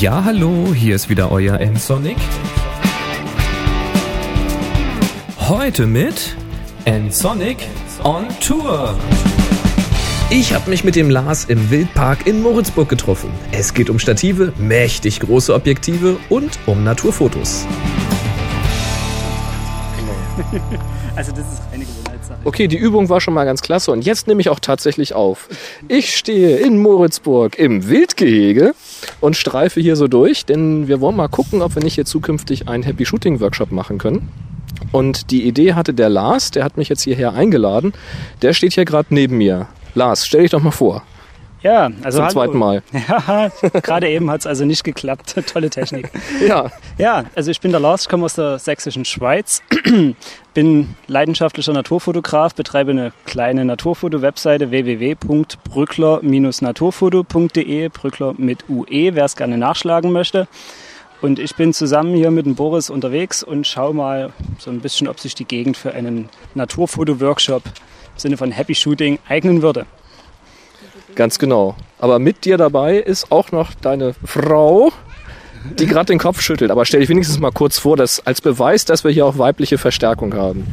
Ja, hallo, hier ist wieder euer N-Sonic. Heute mit N-Sonic on Tour. Ich habe mich mit dem Lars im Wildpark in Moritzburg getroffen. Es geht um Stative, mächtig große Objektive und um Naturfotos. Also das ist eine. Okay, die Übung war schon mal ganz klasse und jetzt nehme ich auch tatsächlich auf. Ich stehe in Moritzburg im Wildgehege und streife hier so durch, denn wir wollen mal gucken, ob wir nicht hier zukünftig einen Happy Shooting Workshop machen können. Und die Idee hatte der Lars, der hat mich jetzt hierher eingeladen. Der steht hier gerade neben mir. Lars, stell dich doch mal vor. Ja, also Zum hallo. zweiten Mal. Ja, gerade eben hat es also nicht geklappt. Tolle Technik. Ja, Ja, also ich bin der Lars, ich komme aus der sächsischen Schweiz, bin leidenschaftlicher Naturfotograf, betreibe eine kleine Naturfoto-Webseite www.brückler-naturfoto.de, Brückler mit UE, wer es gerne nachschlagen möchte. Und ich bin zusammen hier mit dem Boris unterwegs und schaue mal so ein bisschen, ob sich die Gegend für einen Naturfoto-Workshop im Sinne von Happy Shooting eignen würde. Ganz genau. Aber mit dir dabei ist auch noch deine Frau, die gerade den Kopf schüttelt. Aber stell dich wenigstens mal kurz vor, dass als Beweis, dass wir hier auch weibliche Verstärkung haben.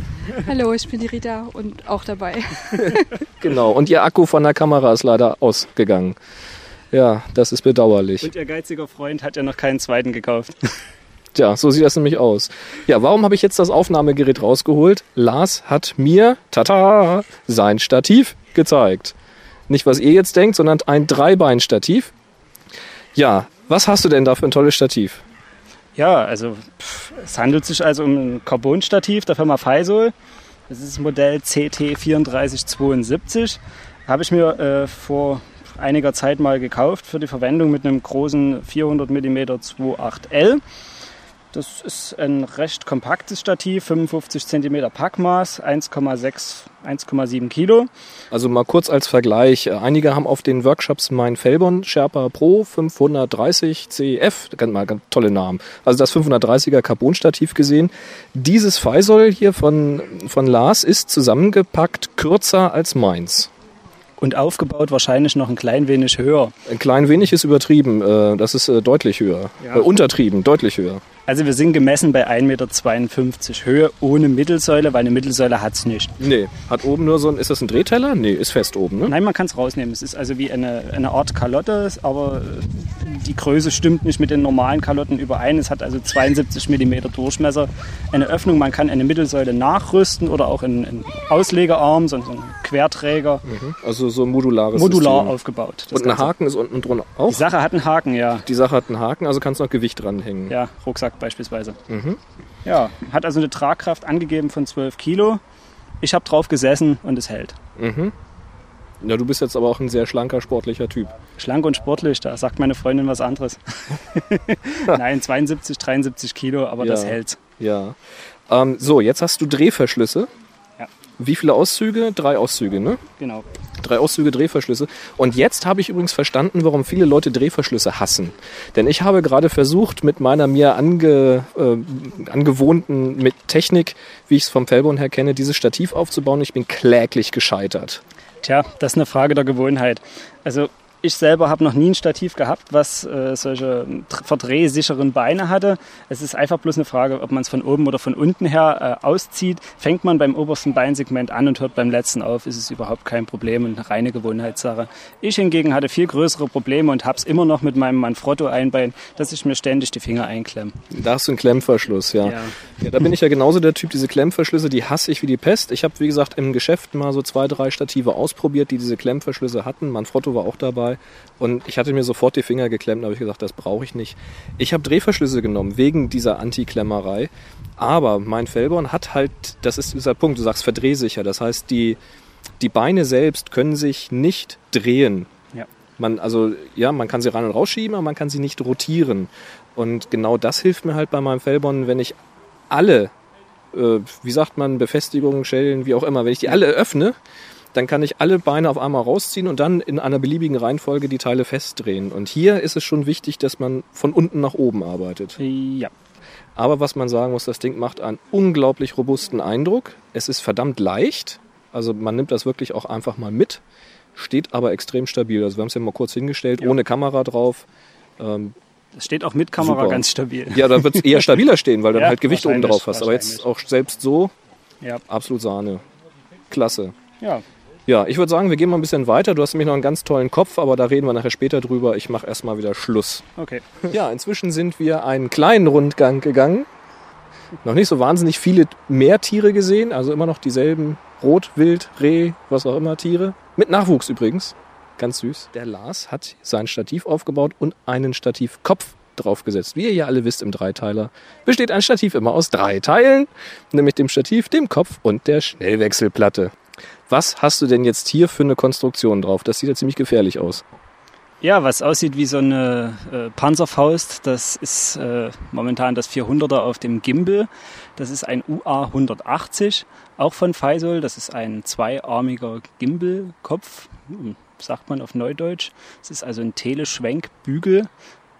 Hallo, ich bin die Rita und auch dabei. Genau. Und ihr Akku von der Kamera ist leider ausgegangen. Ja, das ist bedauerlich. Und ihr geiziger Freund hat ja noch keinen zweiten gekauft. Tja, so sieht das nämlich aus. Ja, warum habe ich jetzt das Aufnahmegerät rausgeholt? Lars hat mir, tata, sein Stativ gezeigt. Nicht, was ihr jetzt denkt, sondern ein Dreibein-Stativ. Ja, was hast du denn da für ein tolles Stativ? Ja, also pff, es handelt sich also um ein Carbon-Stativ der Firma Faisal. Das ist das Modell CT3472. Habe ich mir äh, vor einiger Zeit mal gekauft für die Verwendung mit einem großen 400 mm 2.8L. Das ist ein recht kompaktes Stativ, 55 cm Packmaß, 1,6, 1,7 Kilo. Also mal kurz als Vergleich. Äh, Einige haben auf den Workshops mein Felbon Sherpa Pro 530 CF, ganz mal ganz tolle Namen. Also das 530er Carbon-Stativ gesehen. Dieses Faisal hier von, von Lars ist zusammengepackt kürzer als meins. Und aufgebaut wahrscheinlich noch ein klein wenig höher. Ein klein wenig ist übertrieben, äh, das ist äh, deutlich höher. Ja. Äh, untertrieben, deutlich höher. Also wir sind gemessen bei 1,52 Meter Höhe ohne Mittelsäule, weil eine Mittelsäule hat es nicht. Nee, hat oben nur so ein, ist das ein Drehteller? Nee, ist fest oben, ne? Nein, man kann es rausnehmen. Es ist also wie eine, eine Art Kalotte, aber die Größe stimmt nicht mit den normalen Kalotten überein. Es hat also 72 mm Durchmesser. Eine Öffnung, man kann eine Mittelsäule nachrüsten oder auch einen, Auslegearm, so so einen Querträger, Also so ein modulares modular System. aufgebaut. Und ein Ganze. Haken ist unten drunter auch. Die Sache hat einen Haken, ja. Die Sache hat einen Haken, also kannst du noch Gewicht dranhängen. Ja, Rucksack beispielsweise. Mhm. Ja, hat also eine Tragkraft angegeben von 12 Kilo. Ich habe drauf gesessen und es hält. Mhm. Ja, du bist jetzt aber auch ein sehr schlanker, sportlicher Typ. Schlank und sportlich, da sagt meine Freundin was anderes. Nein, 72, 73 Kilo, aber das Ja. hält. Ja. Ähm, so, jetzt hast du Drehverschlüsse. Wie viele Auszüge? Drei Auszüge, ne? Genau. Drei Auszüge Drehverschlüsse. Und jetzt habe ich übrigens verstanden, warum viele Leute Drehverschlüsse hassen. Denn ich habe gerade versucht, mit meiner mir ange, äh, angewohnten mit Technik, wie ich es vom Fellborn her kenne, dieses Stativ aufzubauen. Ich bin kläglich gescheitert. Tja, das ist eine Frage der Gewohnheit. Also ich selber habe noch nie ein Stativ gehabt, was äh, solche verdrehsicheren Beine hatte. Es ist einfach bloß eine Frage, ob man es von oben oder von unten her äh, auszieht. Fängt man beim obersten Beinsegment an und hört beim letzten auf, ist es überhaupt kein Problem und eine reine Gewohnheitssache. Ich hingegen hatte viel größere Probleme und habe es immer noch mit meinem Manfrotto-Einbein, dass ich mir ständig die Finger einklemme. Da hast du einen Klemmverschluss, ja. Ja. ja. Da bin ich ja genauso der Typ, diese Klemmverschlüsse, die hasse ich wie die Pest. Ich habe, wie gesagt, im Geschäft mal so zwei, drei Stative ausprobiert, die diese Klemmverschlüsse hatten. Manfrotto war auch dabei. Und ich hatte mir sofort die Finger geklemmt, habe ich gesagt, das brauche ich nicht. Ich habe Drehverschlüsse genommen, wegen dieser Anti-Klemmerei. Aber mein Fellborn hat halt, das ist dieser Punkt, du sagst verdrehsicher. Das heißt, die, die Beine selbst können sich nicht drehen. Ja. Man, also, ja, man kann sie rein und rausschieben, aber man kann sie nicht rotieren. Und genau das hilft mir halt bei meinem Fellborn, wenn ich alle, äh, wie sagt man, Befestigungen, Schellen, wie auch immer, wenn ich die alle öffne, dann kann ich alle Beine auf einmal rausziehen und dann in einer beliebigen Reihenfolge die Teile festdrehen. Und hier ist es schon wichtig, dass man von unten nach oben arbeitet. Ja. Aber was man sagen muss, das Ding macht einen unglaublich robusten Eindruck. Es ist verdammt leicht. Also man nimmt das wirklich auch einfach mal mit. Steht aber extrem stabil. Also wir haben es ja mal kurz hingestellt, Ja. ohne Kamera drauf. Ähm, Das steht auch mit Kamera Super. ganz stabil. Ja, da wird es eher stabiler stehen, weil du dann Ja, halt Gewicht oben drauf hast. Aber jetzt auch selbst so, Ja. absolut Sahne. Klasse. ja. Ja, ich würde sagen, wir gehen mal ein bisschen weiter. Du hast nämlich noch einen ganz tollen Kopf, aber da reden wir nachher später drüber. Ich mache erstmal wieder Schluss. Okay. Ja, inzwischen sind wir einen kleinen Rundgang gegangen. Noch nicht so wahnsinnig viele Meertiere gesehen, also immer noch dieselben Rot, Wild, Reh, was auch immer Tiere. Mit Nachwuchs übrigens. Ganz süß. Der Lars hat sein Stativ aufgebaut und einen Stativkopf draufgesetzt. Wie ihr ja alle wisst im Dreiteiler besteht ein Stativ immer aus drei Teilen, nämlich dem Stativ, dem Kopf und der Schnellwechselplatte. Was hast du denn jetzt hier für eine Konstruktion drauf? Das sieht ja ziemlich gefährlich aus. Ja, was aussieht wie so eine äh, Panzerfaust, das ist äh, momentan das 400er auf dem Gimbal. Das ist ein UA 180, auch von Faisal. Das ist ein zweiarmiger Gimbal-Kopf, hm, sagt man auf Neudeutsch. Es ist also ein Teleschwenkbügel.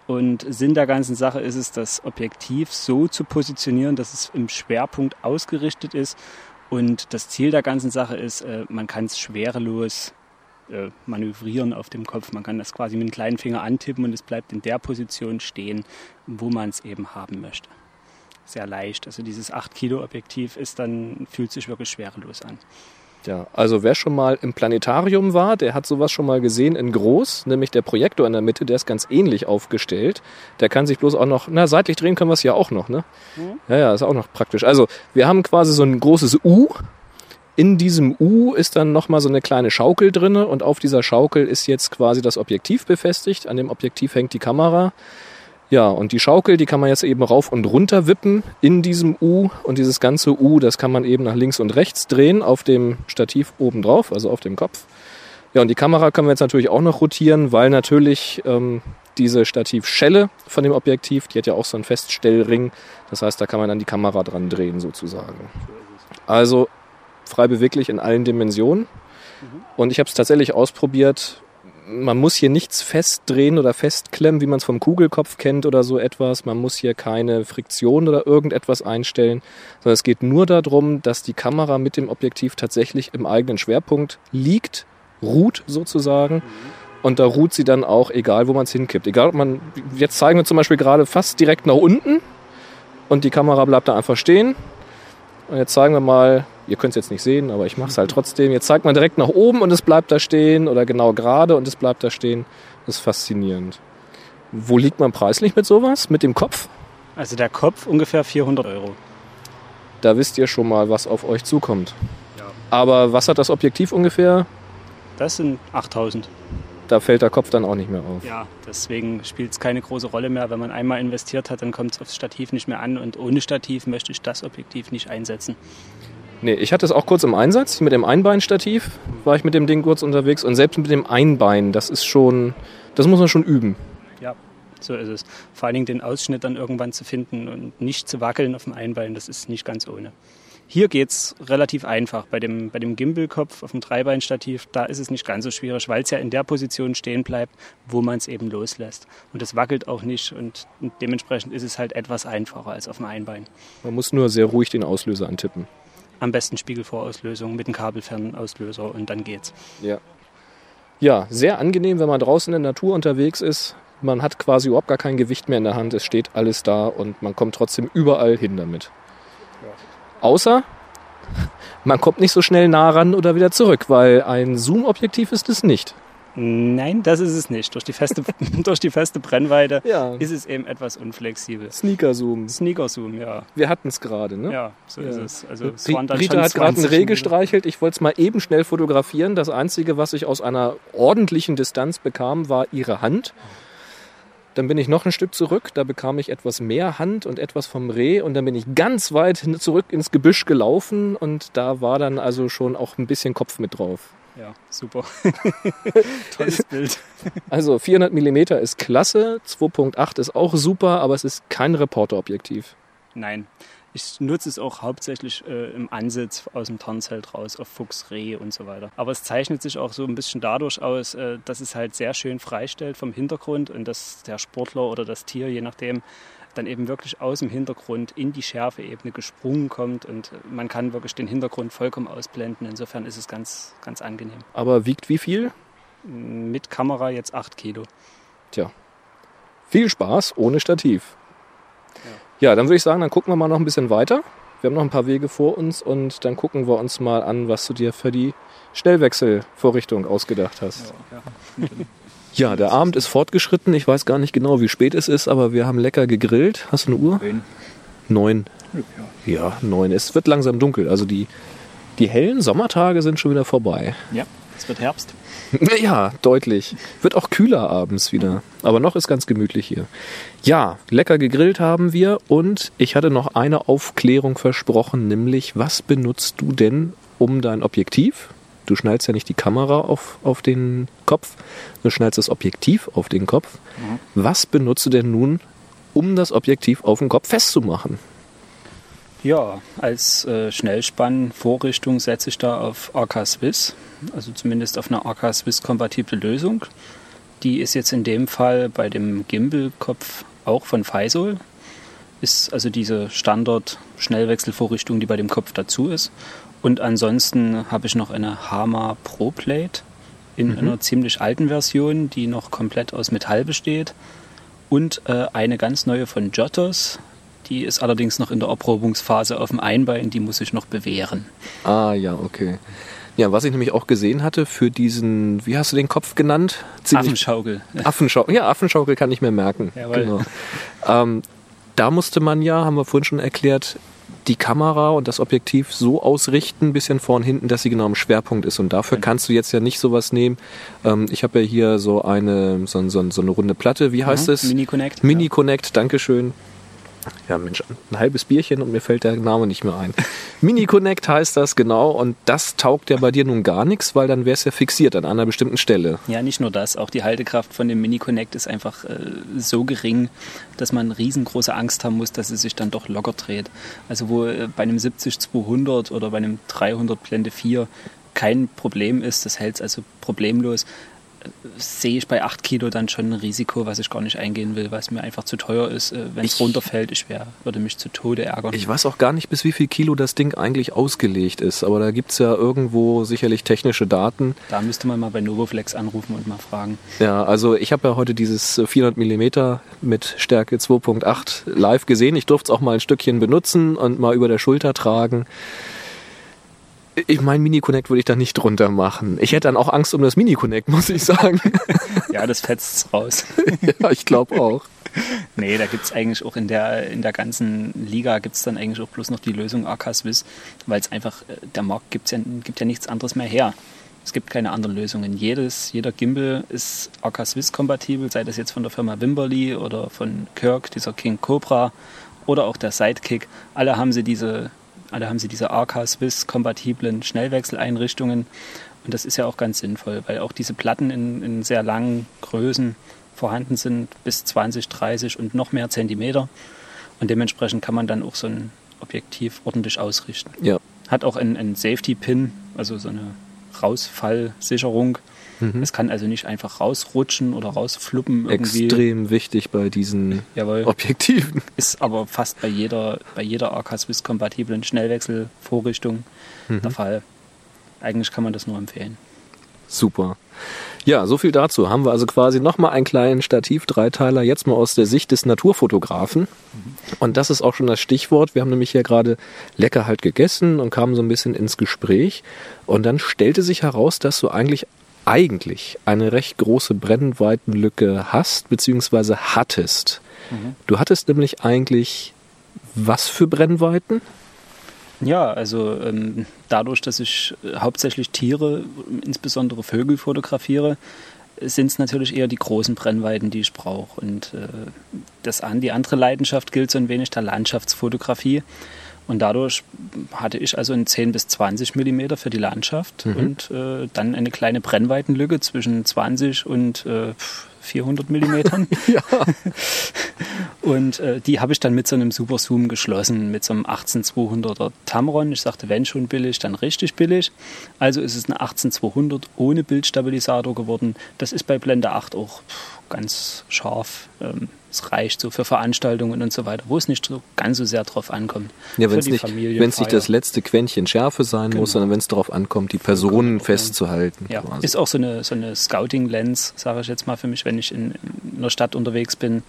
Und Sinn der ganzen Sache ist es, das Objektiv so zu positionieren, dass es im Schwerpunkt ausgerichtet ist. Und das Ziel der ganzen Sache ist, äh, man kann es schwerelos äh, manövrieren auf dem Kopf. Man kann das quasi mit dem kleinen Finger antippen und es bleibt in der Position stehen, wo man es eben haben möchte. Sehr leicht. Also dieses 8 Kilo Objektiv ist dann, fühlt sich wirklich schwerelos an. Ja, also wer schon mal im Planetarium war, der hat sowas schon mal gesehen in groß, nämlich der Projektor in der Mitte, der ist ganz ähnlich aufgestellt. Der kann sich bloß auch noch, na, seitlich drehen können wir es ja auch noch, ne? Ja, ja, ist auch noch praktisch. Also, wir haben quasi so ein großes U. In diesem U ist dann nochmal so eine kleine Schaukel drinne und auf dieser Schaukel ist jetzt quasi das Objektiv befestigt. An dem Objektiv hängt die Kamera. Ja, und die Schaukel, die kann man jetzt eben rauf und runter wippen in diesem U. Und dieses ganze U, das kann man eben nach links und rechts drehen auf dem Stativ oben drauf, also auf dem Kopf. Ja, und die Kamera können wir jetzt natürlich auch noch rotieren, weil natürlich ähm, diese Stativschelle von dem Objektiv, die hat ja auch so einen Feststellring. Das heißt, da kann man dann die Kamera dran drehen sozusagen. Also frei beweglich in allen Dimensionen. Und ich habe es tatsächlich ausprobiert. Man muss hier nichts festdrehen oder festklemmen, wie man es vom Kugelkopf kennt oder so etwas. Man muss hier keine Friktion oder irgendetwas einstellen, sondern es geht nur darum, dass die Kamera mit dem Objektiv tatsächlich im eigenen Schwerpunkt liegt, ruht sozusagen. Und da ruht sie dann auch, egal wo man es hinkippt. Egal, ob man, jetzt zeigen wir zum Beispiel gerade fast direkt nach unten und die Kamera bleibt da einfach stehen. Und jetzt zeigen wir mal, ihr könnt es jetzt nicht sehen, aber ich mache es halt trotzdem. Jetzt zeigt man direkt nach oben und es bleibt da stehen oder genau gerade und es bleibt da stehen. Das ist faszinierend. Wo liegt man preislich mit sowas? Mit dem Kopf? Also der Kopf ungefähr 400 Euro. Da wisst ihr schon mal, was auf euch zukommt. Ja. Aber was hat das Objektiv ungefähr? Das sind 8000. Da fällt der Kopf dann auch nicht mehr auf. Ja, deswegen spielt es keine große Rolle mehr. Wenn man einmal investiert hat, dann kommt es aufs Stativ nicht mehr an. Und ohne Stativ möchte ich das Objektiv nicht einsetzen. Nee, ich hatte es auch kurz im Einsatz. Mit dem Einbeinstativ war ich mit dem Ding kurz unterwegs. Und selbst mit dem Einbein, das ist schon, das muss man schon üben. Ja, so ist es. Vor allen Dingen den Ausschnitt dann irgendwann zu finden und nicht zu wackeln auf dem Einbein, das ist nicht ganz ohne. Hier geht es relativ einfach. Bei dem, bei dem Gimbalkopf auf dem Dreibeinstativ, da ist es nicht ganz so schwierig, weil es ja in der Position stehen bleibt, wo man es eben loslässt. Und es wackelt auch nicht und dementsprechend ist es halt etwas einfacher als auf dem Einbein. Man muss nur sehr ruhig den Auslöser antippen. Am besten Spiegelvorauslösung mit einem kabelfernen Auslöser und dann geht's. Ja. Ja, sehr angenehm, wenn man draußen in der Natur unterwegs ist. Man hat quasi überhaupt gar kein Gewicht mehr in der Hand. Es steht alles da und man kommt trotzdem überall hin damit. Außer man kommt nicht so schnell nah ran oder wieder zurück, weil ein Zoom-Objektiv ist es nicht. Nein, das ist es nicht. Durch die feste, durch die feste Brennweite Ja. ist es eben etwas unflexibel. Sneaker-Zoom. Sneaker-Zoom, ja. Wir hatten es gerade, ne? Ja, so ist Ja. es. Also es Rita hat gerade einen 20 Reh gestreichelt. Ich wollte es mal eben schnell fotografieren. Das Einzige, was ich aus einer ordentlichen Distanz bekam, war ihre Hand. Dann bin ich noch ein Stück zurück. Da bekam ich etwas mehr Hand und etwas vom Reh. Und dann bin ich ganz weit zurück ins Gebüsch gelaufen. Und da war dann also schon auch ein bisschen Kopf mit drauf. Ja, super. Tolles Bild. Also 400 mm ist klasse. 2.8 ist auch super, aber es ist kein Reporterobjektiv. Nein, ich nutze es auch hauptsächlich äh, im Ansitz aus dem Tarnzelt raus auf Fuchs, Reh und so weiter. Aber es zeichnet sich auch so ein bisschen dadurch aus, äh, dass es halt sehr schön freistellt vom Hintergrund und dass der Sportler oder das Tier, je nachdem, dann eben wirklich aus dem Hintergrund in die Schärfeebene gesprungen kommt und man kann wirklich den Hintergrund vollkommen ausblenden. Insofern ist es ganz, ganz angenehm. Aber wiegt wie viel? Mit Kamera jetzt 8 Kilo. Viel Spaß ohne Stativ. Ja, dann würde ich sagen, dann gucken wir mal noch ein bisschen weiter. Wir haben noch ein paar Wege vor uns und dann gucken wir uns mal an, was du dir für die Schnellwechselvorrichtung ausgedacht hast. Ja, der Abend ist fortgeschritten. Ich weiß gar nicht genau, wie spät es ist, aber wir haben lecker gegrillt. Hast du eine Uhr? Neun. Ja, neun. Es wird langsam dunkel. Also die, die hellen Sommertage sind schon wieder vorbei. Ja, es wird Herbst. Ja, deutlich. Wird auch kühler abends wieder. Aber noch ist ganz gemütlich hier. Ja, lecker gegrillt haben wir und ich hatte noch eine Aufklärung versprochen, nämlich was benutzt du denn um dein Objektiv? Du schnallst ja nicht die Kamera auf, auf den Kopf, du schnallst das Objektiv auf den Kopf. Was benutzt du denn nun, um das Objektiv auf den Kopf festzumachen? Ja, als äh, Schnellspann-Vorrichtung setze ich da auf AK Swiss, also zumindest auf eine AK Swiss-kompatible Lösung. Die ist jetzt in dem Fall bei dem Gimbal-Kopf auch von Faisal. Ist also diese Standard-Schnellwechselvorrichtung, die bei dem Kopf dazu ist. Und ansonsten habe ich noch eine Hama Pro Plate in einer ziemlich alten Version, die noch komplett aus Metall besteht. Und äh, eine ganz neue von Giottos. Die ist allerdings noch in der Erprobungsphase auf dem Einbein, die muss ich noch bewähren. Ah, ja, okay. Ja, was ich nämlich auch gesehen hatte für diesen, wie hast du den Kopf genannt? Affenschaukel. Affenschaukel. Ja, Affenschaukel kann ich mir merken. Jawohl. Genau. Ähm, da musste man ja, haben wir vorhin schon erklärt, die Kamera und das Objektiv so ausrichten, ein bisschen vorn hinten, dass sie genau im Schwerpunkt ist. Und dafür kannst du jetzt ja nicht sowas nehmen. Ähm, ich habe ja hier so eine, so, so, so eine runde Platte, wie heißt es? Mini Connect. Mini Connect, Dankeschön. Ja, Mensch, ein halbes Bierchen und mir fällt der Name nicht mehr ein. Mini Connect heißt das genau und das taugt ja bei dir nun gar nichts, weil dann wäre es ja fixiert an einer bestimmten Stelle. Ja, nicht nur das, auch die Haltekraft von dem Mini Connect ist einfach äh, so gering, dass man riesengroße Angst haben muss, dass es sich dann doch locker dreht. Also wo äh, bei einem 70-200 oder bei einem 300 Blende 4 kein Problem ist, das hält es also problemlos, sehe ich bei 8 Kilo dann schon ein Risiko, was ich gar nicht eingehen will, weil es mir einfach zu teuer ist. Äh, Wenn es runterfällt, ich wär, würde mich zu Tode ärgern. Ich weiß auch gar nicht, bis wie viel Kilo das Ding eigentlich ausgelegt ist, aber da gibt's ja irgendwo sicherlich technische Daten. da müsste man mal bei Novoflex anrufen und mal fragen. Ja, also ich habe ja heute dieses 400 mm mit Stärke 2.8 live gesehen. Ich durfte es auch mal ein Stückchen benutzen und mal über der Schulter tragen. Ich mein Mini Connect würde ich da nicht drunter machen. Ich hätte dann auch Angst um das Mini Connect, muss ich sagen. Ja, das fetzt raus. ja, ich glaube auch. Nee, da gibt es eigentlich auch in der, in der ganzen Liga gibt es dann eigentlich auch bloß noch die Lösung AK Swiss, weil es einfach, äh, der Markt gibt's ja, gibt ja nichts anderes mehr her. Es gibt keine anderen Lösungen. Jedes, jeder Gimbal ist AK Swiss kompatibel, sei das jetzt von der Firma Wimberly oder von Kirk, dieser King Cobra oder auch der Sidekick. Alle haben sie diese, alle haben sie diese AK Swiss kompatiblen Schnellwechseleinrichtungen. Und das ist ja auch ganz sinnvoll, weil auch diese Platten in, in sehr langen Größen vorhanden sind, bis 20, 30 und noch mehr Zentimeter. Und dementsprechend kann man dann auch so ein Objektiv ordentlich ausrichten. Ja. Hat auch einen, einen Safety-Pin, also so eine Rausfallsicherung. Mhm. Es kann also nicht einfach rausrutschen oder rausfluppen irgendwie. Extrem wichtig bei diesen Jawohl. Objektiven. Ist aber fast bei jeder, bei jeder AK Swiss kompatiblen Schnellwechselvorrichtung Mhm. der Fall. Eigentlich kann man das nur empfehlen. Super. Ja, so viel dazu. Haben wir also quasi nochmal einen kleinen Stativ-Dreiteiler, jetzt mal aus der Sicht des Naturfotografen. Und das ist auch schon das Stichwort. Wir haben nämlich hier gerade lecker halt gegessen und kamen so ein bisschen ins Gespräch. Und dann stellte sich heraus, dass du eigentlich, eigentlich eine recht große Brennweitenlücke hast, beziehungsweise hattest. Du hattest nämlich eigentlich was für Brennweiten? Ja, also ähm, dadurch, dass ich äh, hauptsächlich Tiere, insbesondere Vögel fotografiere, sind es natürlich eher die großen Brennweiten, die ich brauche. Und äh, das an, die andere Leidenschaft gilt so ein wenig der Landschaftsfotografie. Und dadurch hatte ich also ein 10 bis 20 Millimeter für die Landschaft und äh, dann eine kleine Brennweitenlücke zwischen 20 und äh, 400 Millimetern. Ja. Und äh, die habe ich dann mit so einem Super Zoom geschlossen, mit so einem 18200er Tamron. Ich sagte, wenn schon billig, dann richtig billig. Also ist es eine 18200 ohne Bildstabilisator geworden. Das ist bei Blende 8 auch ganz scharf. Ähm, es reicht so für Veranstaltungen und so weiter, wo es nicht so ganz so sehr drauf ankommt. Ja, wenn es nicht, wenn's nicht das letzte Quäntchen Schärfe sein genau. muss, sondern wenn es darauf ankommt, die Personen genau. festzuhalten. Ja, quasi. ist auch so eine, so eine Scouting-Lens, sage ich jetzt mal für mich, wenn ich in, in einer Stadt unterwegs bin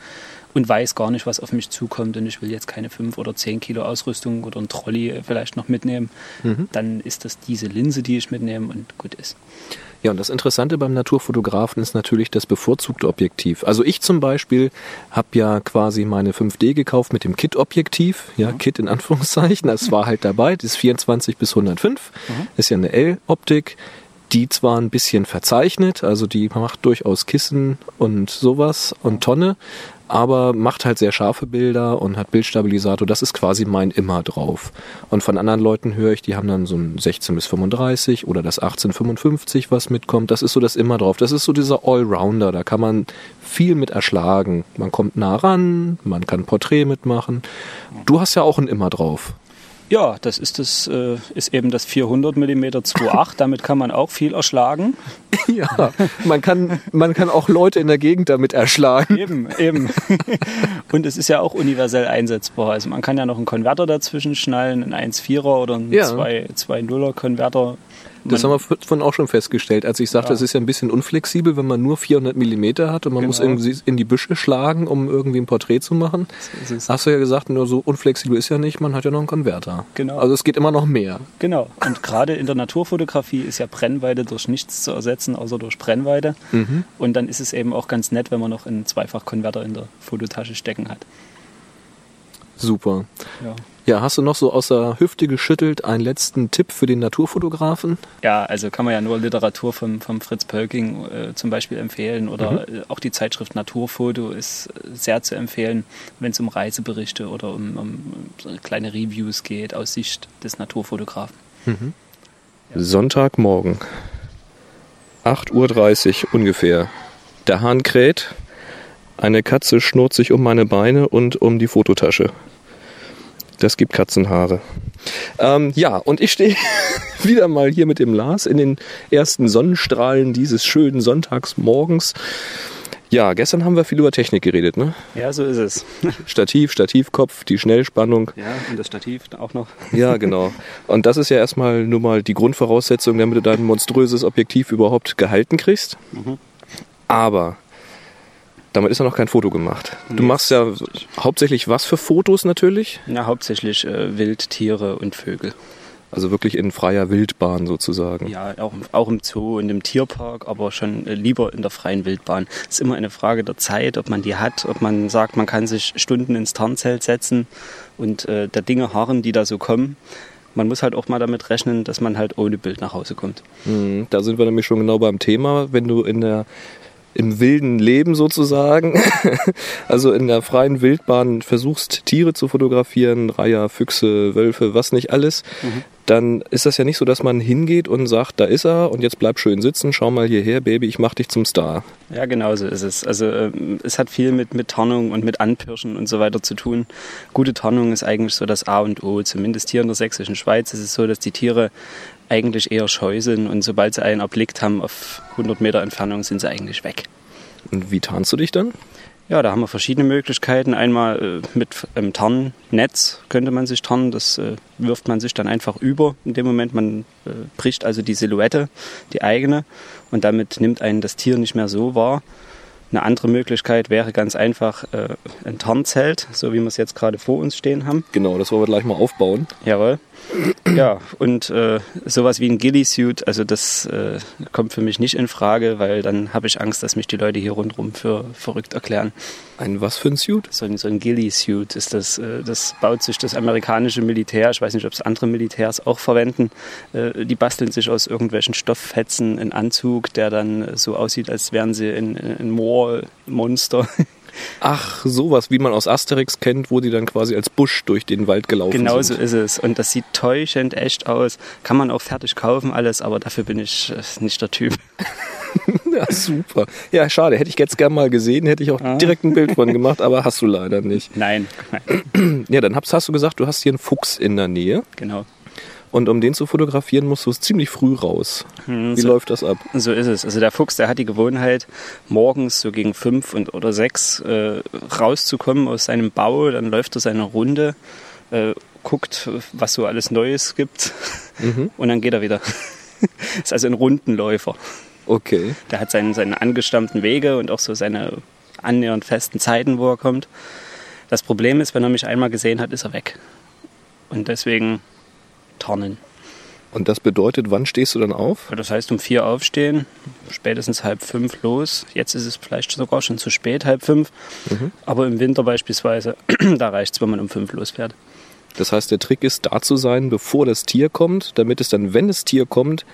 und weiß gar nicht, was auf mich zukommt und ich will jetzt keine fünf oder zehn Kilo Ausrüstung oder ein Trolley vielleicht noch mitnehmen, mhm. dann ist das diese Linse, die ich mitnehme und gut ist. Ja, und das Interessante beim Naturfotografen ist natürlich das bevorzugte Objektiv. Also ich zum Beispiel habe ja quasi meine 5D gekauft mit dem Kit-Objektiv, ja, mhm. Kit in Anführungszeichen, das war halt dabei, das ist 24 bis 105, mhm. ist ja eine L-Optik, die zwar ein bisschen verzeichnet, also die macht durchaus Kissen und sowas und Tonne, aber macht halt sehr scharfe Bilder und hat Bildstabilisator. Das ist quasi mein immer drauf. Und von anderen Leuten höre ich, die haben dann so ein 16 bis 35 oder das 1855, was mitkommt. Das ist so das immer drauf. Das ist so dieser Allrounder. Da kann man viel mit erschlagen. Man kommt nah ran, man kann Porträt mitmachen. Du hast ja auch ein immer drauf. Ja, das ist, das, äh, ist eben das 400 mm 2.8. Damit kann man auch viel erschlagen. Ja, man kann, man kann auch Leute in der Gegend damit erschlagen. Eben, eben. Und es ist ja auch universell einsetzbar. Also man kann ja noch einen Konverter dazwischen schnallen, einen 1.4er oder einen ja. 2.0er Konverter das haben wir von auch schon festgestellt, als ich sagte, ja. es ist ja ein bisschen unflexibel, wenn man nur 400 Millimeter hat und man genau. muss irgendwie in die Büsche schlagen, um irgendwie ein Porträt zu machen. Hast du ja gesagt, nur so unflexibel ist ja nicht, man hat ja noch einen Konverter. Genau. Also es geht immer noch mehr. Genau. Und gerade in der Naturfotografie ist ja Brennweite durch nichts zu ersetzen, außer durch Brennweite. Mhm. Und dann ist es eben auch ganz nett, wenn man noch einen Zweifachkonverter in der Fototasche stecken hat. Super. Ja. Ja, hast du noch so aus der Hüfte geschüttelt einen letzten Tipp für den Naturfotografen? Ja, also kann man ja nur Literatur vom, vom Fritz Pölking äh, zum Beispiel empfehlen oder mhm. auch die Zeitschrift Naturfoto ist sehr zu empfehlen, wenn es um Reiseberichte oder um, um kleine Reviews geht aus Sicht des Naturfotografen. Mhm. Ja. Sonntagmorgen, 8.30 Uhr ungefähr. Der Hahn kräht, eine Katze schnurrt sich um meine Beine und um die Fototasche. Das gibt Katzenhaare. Ähm, ja, und ich stehe wieder mal hier mit dem Lars in den ersten Sonnenstrahlen dieses schönen Sonntagsmorgens. Ja, gestern haben wir viel über Technik geredet, ne? Ja, so ist es. Stativ, Stativkopf, die Schnellspannung. Ja, und das Stativ auch noch. Ja, genau. Und das ist ja erstmal nur mal die Grundvoraussetzung, damit du dein monströses Objektiv überhaupt gehalten kriegst. Mhm. Aber damit ist ja noch kein Foto gemacht. Du machst ja hauptsächlich was für Fotos natürlich? Ja, hauptsächlich äh, Wildtiere und Vögel. Also wirklich in freier Wildbahn sozusagen. Ja, auch, auch im Zoo, in dem Tierpark, aber schon äh, lieber in der freien Wildbahn. Es ist immer eine Frage der Zeit, ob man die hat, ob man sagt, man kann sich Stunden ins Tarnzelt setzen und äh, der Dinge harren, die da so kommen. Man muss halt auch mal damit rechnen, dass man halt ohne Bild nach Hause kommt. Mhm, da sind wir nämlich schon genau beim Thema. Wenn du in der im wilden Leben sozusagen, also in der freien Wildbahn versuchst, Tiere zu fotografieren, Reiher, Füchse, Wölfe, was nicht alles, mhm. dann ist das ja nicht so, dass man hingeht und sagt, da ist er und jetzt bleib schön sitzen, schau mal hierher, Baby, ich mach dich zum Star. Ja, genau so ist es. Also ähm, es hat viel mit, mit Tarnung und mit Anpirschen und so weiter zu tun. Gute Tarnung ist eigentlich so das A und O. Zumindest hier in der sächsischen Schweiz ist es so, dass die Tiere eigentlich eher scheu sind und sobald sie einen erblickt haben auf 100 Meter Entfernung, sind sie eigentlich weg. Und wie tarnst du dich dann? Ja, da haben wir verschiedene Möglichkeiten. Einmal äh, mit einem Tarnnetz könnte man sich tarnen. Das äh, wirft man sich dann einfach über. In dem Moment, man äh, bricht also die Silhouette, die eigene, und damit nimmt einen das Tier nicht mehr so wahr. Eine andere Möglichkeit wäre ganz einfach äh, ein Tarnzelt, so wie wir es jetzt gerade vor uns stehen haben. Genau, das wollen wir gleich mal aufbauen. Jawohl. Ja, und äh, sowas wie ein Ghillie-Suit, also das äh, kommt für mich nicht in Frage, weil dann habe ich Angst, dass mich die Leute hier rundherum für verrückt erklären. Ein was für ein Suit? So ein, so ein Ghillie-Suit ist das. Äh, das baut sich das amerikanische Militär, ich weiß nicht, ob es andere Militärs auch verwenden, äh, die basteln sich aus irgendwelchen Stofffetzen einen Anzug, der dann so aussieht, als wären sie ein, ein Moor-Monster. Ach, sowas, wie man aus Asterix kennt, wo die dann quasi als Busch durch den Wald gelaufen genau sind. Genau so ist es. Und das sieht täuschend echt aus. Kann man auch fertig kaufen, alles, aber dafür bin ich äh, nicht der Typ. ja, super. Ja, schade. Hätte ich jetzt gern mal gesehen, hätte ich auch ah. direkt ein Bild von gemacht, aber hast du leider nicht. Nein. nein. Ja, dann hast, hast du gesagt, du hast hier einen Fuchs in der Nähe. Genau. Und um den zu fotografieren, musst du ziemlich früh raus. Hm, Wie so, läuft das ab? so ist es. Also der Fuchs, der hat die Gewohnheit, morgens so gegen fünf und, oder sechs äh, rauszukommen aus seinem Bau. Dann läuft er seine Runde, äh, guckt, was so alles Neues gibt Mhm. und dann geht er wieder. ist also ein Rundenläufer. Okay. Der hat seinen, seine angestammten Wege und auch so seine annähernd festen Zeiten, wo er kommt. Das Problem ist, wenn er mich einmal gesehen hat, ist er weg. Und deswegen Tornen. Und das bedeutet, wann stehst du dann auf? Das heißt, um vier aufstehen, spätestens halb fünf los. Jetzt ist es vielleicht sogar schon zu spät, halb fünf. Aber im Winter beispielsweise, da reicht es, wenn man um fünf losfährt. Das heißt, der Trick ist, da zu sein, bevor das Tier kommt, damit es dann, wenn das Tier kommt,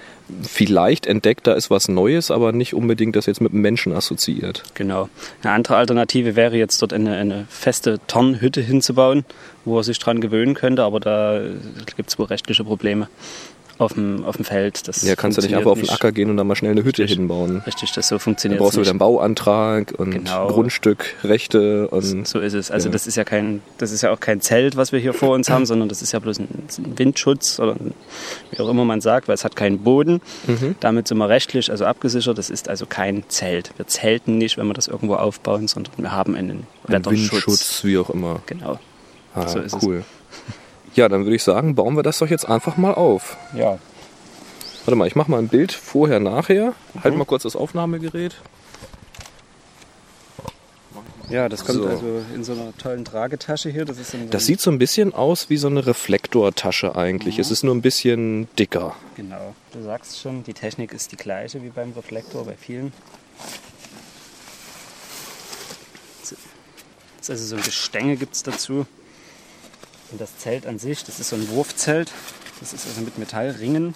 vielleicht entdeckt, da ist was Neues, aber nicht unbedingt das jetzt mit dem Menschen assoziiert. Genau. Eine andere Alternative wäre jetzt dort eine, eine feste Tonnenhütte hinzubauen, wo er sich dran gewöhnen könnte, aber da gibt es wohl rechtliche Probleme auf dem, auf dem Feld. Das Ja, kannst du nicht einfach auf den Acker gehen und da mal schnell eine Hütte Richtig. hinbauen. Richtig, das so funktioniert brauchst du wieder einen Bauantrag und Genau. Grundstück, Rechte und So ist es. Also Ja. das ist ja kein, das ist ja auch kein Zelt, was wir hier vor uns haben, sondern das ist ja bloß ein, ein Windschutz oder ein, wie auch immer man sagt, weil es hat keinen Boden. Mhm. Damit sind wir rechtlich also abgesichert. Das ist also kein Zelt. Wir zelten nicht, wenn wir das irgendwo aufbauen, sondern wir haben einen ein Wetterschutz. Windschutz, wie auch immer. Genau. Ah, So ist es. Ja, dann würde ich sagen, bauen wir das doch jetzt einfach mal auf. Ja. Warte mal, ich mache mal ein Bild vorher, nachher. Halt Mhm. mal kurz das Aufnahmegerät. Ja, das kommt So. also in so einer tollen Tragetasche hier. Das ist ein, Das sieht so ein bisschen aus wie so eine Reflektortasche eigentlich. Mhm. Es ist nur ein bisschen dicker. Genau. Du sagst schon, die Technik ist die gleiche wie beim Reflektor bei vielen. Das ist also so ein Gestänge gibt es dazu. Und das Zelt an sich, das ist so ein Wurfzelt. Das ist also mit Metallringen.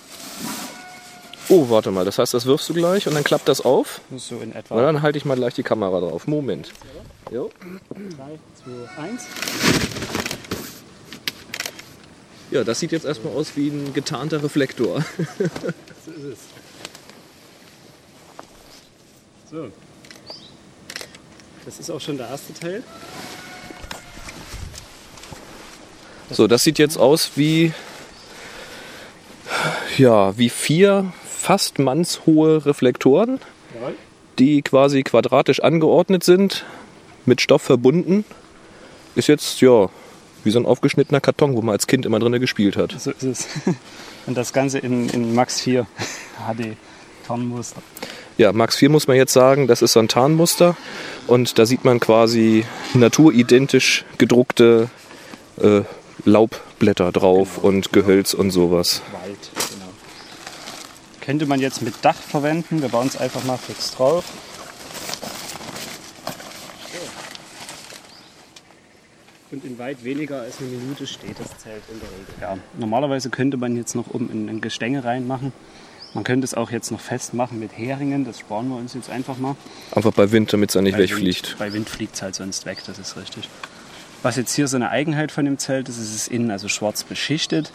Oh, warte mal, das heißt, das wirfst du gleich und dann klappt das auf? So in Und etwa dann halte ich mal gleich die Kamera drauf. Moment. Jo. 3, 2, 1. Ja, das sieht jetzt erstmal aus wie ein getarnter Reflektor. So ist es. So. Das ist auch schon der erste Teil. So, das sieht jetzt aus wie ja, wie vier fast mannshohe Reflektoren, die quasi quadratisch angeordnet sind, mit Stoff verbunden. Ist jetzt ja wie so ein aufgeschnittener Karton, wo man als Kind immer drin gespielt hat. So ist es. Und das Ganze in, in Max 4 HD Tarnmuster. Ja, Max 4 muss man jetzt sagen, das ist so ein Tarnmuster und da sieht man quasi naturidentisch gedruckte äh, Laubblätter drauf und Gehölz und sowas. Wald, genau. Könnte man jetzt mit Dach verwenden. Wir bauen es einfach mal fix drauf. Und in weit weniger als eine Minute steht das Zelt in der Regel. Ja, normalerweise könnte man jetzt noch oben ein, ein Gestänge reinmachen. Man könnte es auch jetzt noch festmachen mit Heringen. Das sparen wir uns jetzt einfach mal. Einfach bei Wind, damit es dann nicht Bei wegfliegt. Wind, bei Wind fliegt es halt sonst weg, das ist richtig. Was jetzt hier so eine Eigenheit von dem Zelt ist, ist es innen also schwarz beschichtet.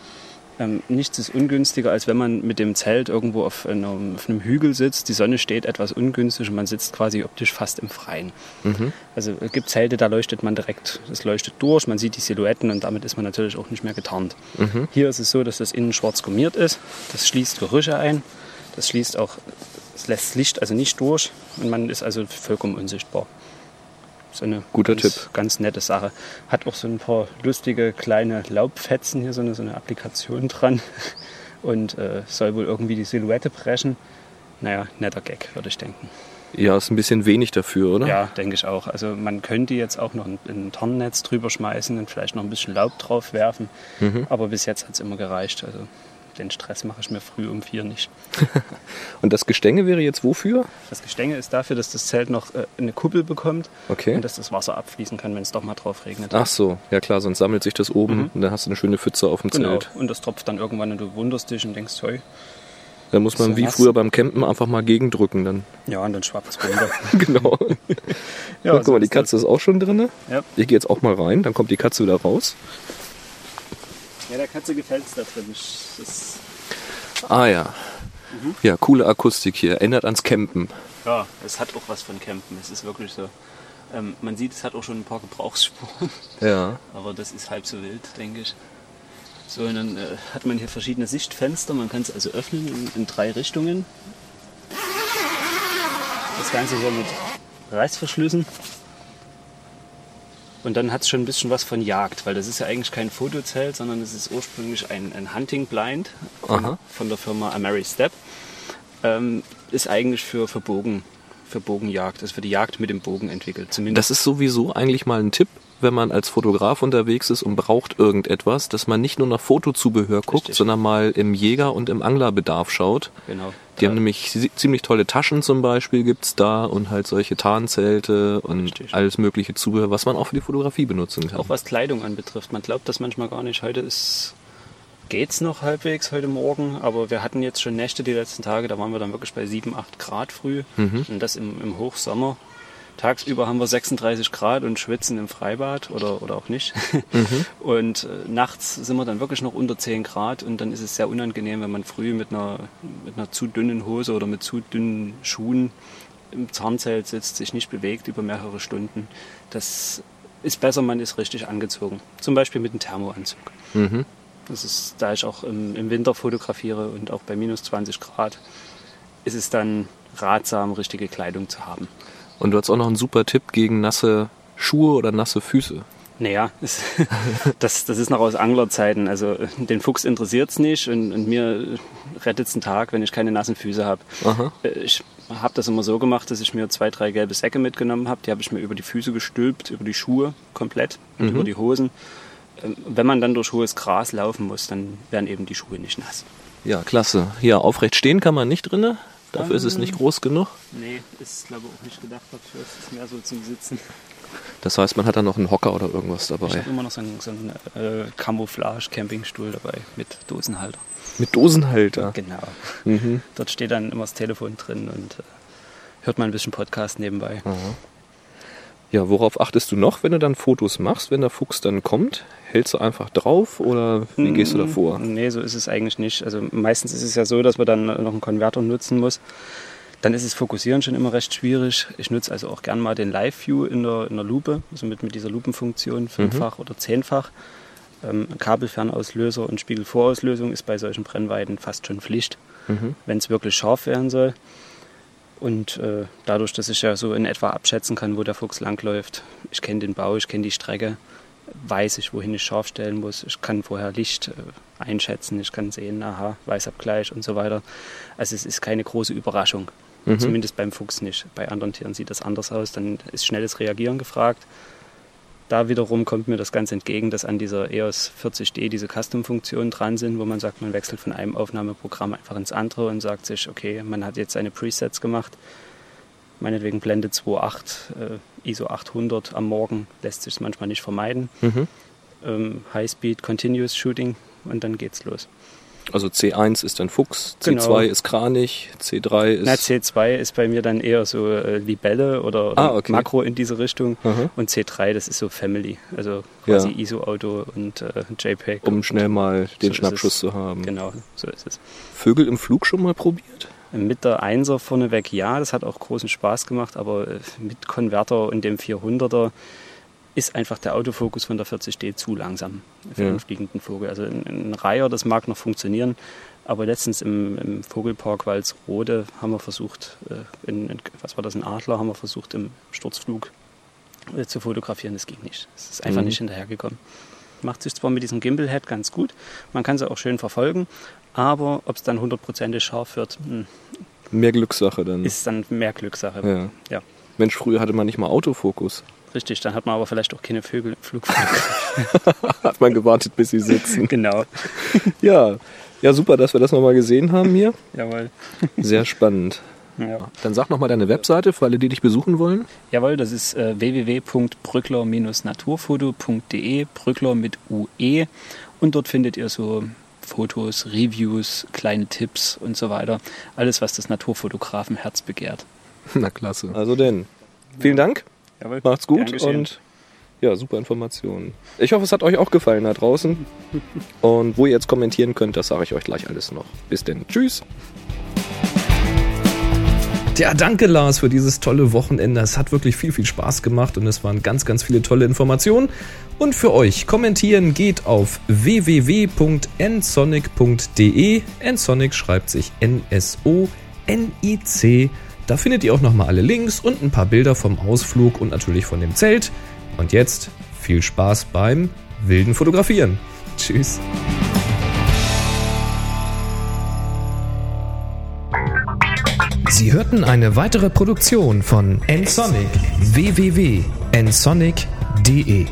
Ähm, nichts ist ungünstiger, als wenn man mit dem Zelt irgendwo auf einem, auf einem Hügel sitzt. Die Sonne steht etwas ungünstig und man sitzt quasi optisch fast im Freien. Also es gibt Zelte, da leuchtet man direkt, es leuchtet durch, man sieht die Silhouetten und damit ist man natürlich auch nicht mehr getarnt. Hier ist es so, dass das innen schwarz gummiert ist. Das schließt Gerüche ein. Das schließt auch, es lässt Licht also nicht durch und man ist also vollkommen unsichtbar. So eine Guter ganz, Tipp. ganz nette Sache. Hat auch so ein paar lustige kleine Laubfetzen hier, so eine, so eine Applikation dran und äh, soll wohl irgendwie die Silhouette brechen. Naja, netter Gag, würde ich denken. Ja, ist ein bisschen wenig dafür, oder? Ja, denke ich auch. Also man könnte jetzt auch noch ein, ein Tarnnetz drüber schmeißen und vielleicht noch ein bisschen Laub drauf werfen. Mhm. Aber bis jetzt hat es immer gereicht. Also den Stress mache ich mir früh um vier nicht. Und das Gestänge wäre jetzt wofür? Das Gestänge ist dafür, dass das Zelt noch äh, eine Kuppel bekommt Okay. und dass das Wasser abfließen kann, wenn es doch mal drauf regnet. Ach so, ja klar, sonst sammelt sich das oben und dann hast du eine schöne Pfütze auf dem genau. Zelt. Und das tropft dann irgendwann und du wunderst dich und denkst, hey, Da muss man So wie nass. früher beim Campen einfach mal gegendrücken dann. ja, und dann schwappt es runter. genau. ja, Guck so mal, die. Katze ist auch schon drin. Ja. Ich gehe jetzt auch mal rein, dann kommt die Katze wieder raus. Ja, der Katze gefällt es da drin. Ah ja. Ja, coole Akustik hier. Erinnert ans Campen. ja, es hat auch was von Campen. Es ist wirklich so. Ähm, man sieht, es hat auch schon ein paar Gebrauchsspuren. Ja. Aber das ist halb so wild, denke ich. So, und dann äh, hat man hier verschiedene Sichtfenster. Man kann es also öffnen in, in drei Richtungen. Das Ganze hier mit Reißverschlüssen. Und dann hat es schon ein bisschen was von Jagd, weil das ist ja eigentlich kein Fotozelt, sondern es ist ursprünglich ein, ein Hunting Blind von, von der Firma Ameri Step. Ähm, ist eigentlich für, für Bogen, für Bogenjagd, ist für die Jagd mit dem Bogen entwickelt. Zumindest Das ist sowieso eigentlich mal ein Tipp, wenn man als Fotograf unterwegs ist und braucht irgendetwas, dass man nicht nur nach Fotozubehör guckt, Richtig. sondern mal im Jäger- und im Anglerbedarf schaut. genau. Die haben nämlich ziemlich tolle Taschen zum Beispiel gibt's da und halt solche Tarnzelte und Richtig. alles mögliche Zubehör, was man auch für die Fotografie benutzen kann. Auch was Kleidung anbetrifft. Man glaubt das manchmal gar nicht. Heute ist geht's noch halbwegs heute Morgen, aber wir hatten jetzt schon Nächte die letzten Tage, da waren wir dann wirklich bei 7, 8 Grad früh und das im, im Hochsommer. Tagsüber haben wir 36 Grad und schwitzen im Freibad oder, oder auch nicht. Und äh, nachts sind wir dann wirklich noch unter 10 Grad und dann ist es sehr unangenehm, wenn man früh mit einer, mit einer zu dünnen Hose oder mit zu dünnen Schuhen im Zahnzelt sitzt, sich nicht bewegt über mehrere Stunden. Das ist besser, man ist richtig angezogen. Zum Beispiel mit einem Thermoanzug. Mhm. Das ist, da ich auch im, im Winter fotografiere und auch bei minus 20 Grad, ist es dann ratsam, richtige Kleidung zu haben. Und du hast auch noch einen super Tipp gegen nasse Schuhe oder nasse Füße. Naja, es, das, das ist noch aus Anglerzeiten. Also äh, den Fuchs interessiert es nicht und, und mir rettet es einen Tag, wenn ich keine nassen Füße habe. Aha. Ich habe das immer so gemacht, dass ich mir zwei, drei gelbe Säcke mitgenommen habe. Die habe ich mir über die Füße gestülpt, über die Schuhe komplett und über die Hosen. Ähm, Wenn man dann durch hohes Gras laufen muss, dann werden eben die Schuhe nicht nass. Ja, klasse. Ja, aufrecht stehen kann man nicht drinne. Dafür ist es nicht groß genug. Nee, ist glaube ich auch nicht gedacht dafür. Es ist mehr so zum Sitzen. Das heißt, man hat dann noch einen Hocker oder irgendwas Ich dabei. habe immer noch so einen, so einen äh, Camouflage-Campingstuhl dabei mit Dosenhalter. Mit Dosenhalter. Genau. Mhm. Dort steht dann immer das Telefon drin und äh, hört mal ein bisschen Podcast nebenbei. Ja, worauf achtest du noch, wenn du dann Fotos machst, wenn der Fuchs dann kommt? Hältst du einfach drauf oder wie gehst du da vor? Nee, so ist es eigentlich nicht. Also meistens ist es ja so, dass man dann noch einen Konverter nutzen muss. Dann ist es Fokussieren schon immer recht schwierig. Ich nutze also auch gern mal den Live-View in der, in der Lupe, also mit, mit dieser Lupenfunktion, fünffach oder zehnfach. Ähm, Kabelfernauslöser und Spiegelvorauslösung ist bei solchen Brennweiten fast schon Pflicht, wenn es wirklich scharf werden soll. Und äh, dadurch, dass ich ja so in etwa abschätzen kann, wo der Fuchs langläuft, ich kenne den Bau, ich kenne die Strecke, weiß ich, wohin ich scharf stellen muss. Ich kann vorher Licht äh, einschätzen, ich kann sehen, aha, Weißabgleich und so weiter. Also es ist keine große Überraschung. Zumindest beim Fuchs nicht. Bei anderen Tieren sieht das anders aus. Dann ist schnelles Reagieren gefragt. Da wiederum kommt mir das ganz entgegen, dass an dieser EOS 40D diese Custom-Funktionen dran sind, wo man sagt, man wechselt von einem Aufnahmeprogramm einfach ins andere und sagt sich, okay, man hat jetzt seine Presets gemacht. Meinetwegen Blende 2.8, äh, ISO 800 am Morgen lässt sich manchmal nicht vermeiden. Mhm. Ähm, High-Speed Continuous Shooting und dann geht's los. Also C1 ist dann Fuchs, C2 Genau. ist Kranich, C3 ist... Na, C2 ist bei mir dann eher so äh, Libelle oder, oder Ah, okay. Makro in diese Richtung. Aha. Und C3, das ist so Family, also quasi Ja. ISO-Auto und äh, JPEG. um schnell mal den So Schnappschuss zu haben. Genau, so ist es. Vögel im Flug schon mal probiert? Mit der 1er vorneweg ja, das hat auch großen Spaß gemacht, aber äh, mit Konverter und dem 400er ist einfach der Autofokus von der 40D zu langsam für Ja. einen fliegenden Vogel. Also ein, Reiher, das mag noch funktionieren, aber letztens im, im Vogelpark Walsrode haben wir versucht, äh, in, in, was war das, ein Adler, haben wir versucht im Sturzflug äh, zu fotografieren. Das ging nicht. Es ist einfach Mhm. nicht hinterhergekommen. Macht sich zwar mit diesem Gimbal-Head ganz gut, man kann sie auch schön verfolgen, aber ob es dann hundertprozentig scharf wird, hm, Mehr Glückssache dann. ist dann mehr Glückssache. ja. Ja, Mensch, früher hatte man nicht mal Autofokus. Richtig. Dann hat man aber vielleicht auch keine Vögel im Flug. Hat man gewartet, bis sie sitzen. genau. ja. ja, super, dass wir das nochmal gesehen haben hier. Jawohl. Sehr spannend. Ja. Dann sag nochmal deine Webseite für alle, die dich besuchen wollen. Jawohl, das ist äh, www.brückler-naturfoto.de, Brückler mit UE. Und dort findet ihr so Fotos, Reviews, kleine Tipps und so weiter. Alles, was das Naturfotografenherz begehrt. Na klasse. Also denn, vielen Dank. Jawohl. Macht's gut und ja, super Informationen. Ich hoffe, es hat euch auch gefallen da draußen. Und wo ihr jetzt kommentieren könnt, das sage ich euch gleich alles noch. Bis denn. Tschüss. Ja, danke Lars für dieses tolle Wochenende. Es hat wirklich viel, viel Spaß gemacht und es waren ganz, ganz viele tolle Informationen. Und für euch, kommentieren geht auf www.nsonic.de. Nsonic schreibt sich N-S-O-N-I-C. Da findet ihr auch nochmal alle Links und ein paar Bilder vom Ausflug und natürlich von dem Zelt. Und jetzt viel Spaß beim wilden Fotografieren. Tschüss. Sie hörten eine weitere Produktion von nsonic www.nsonic.de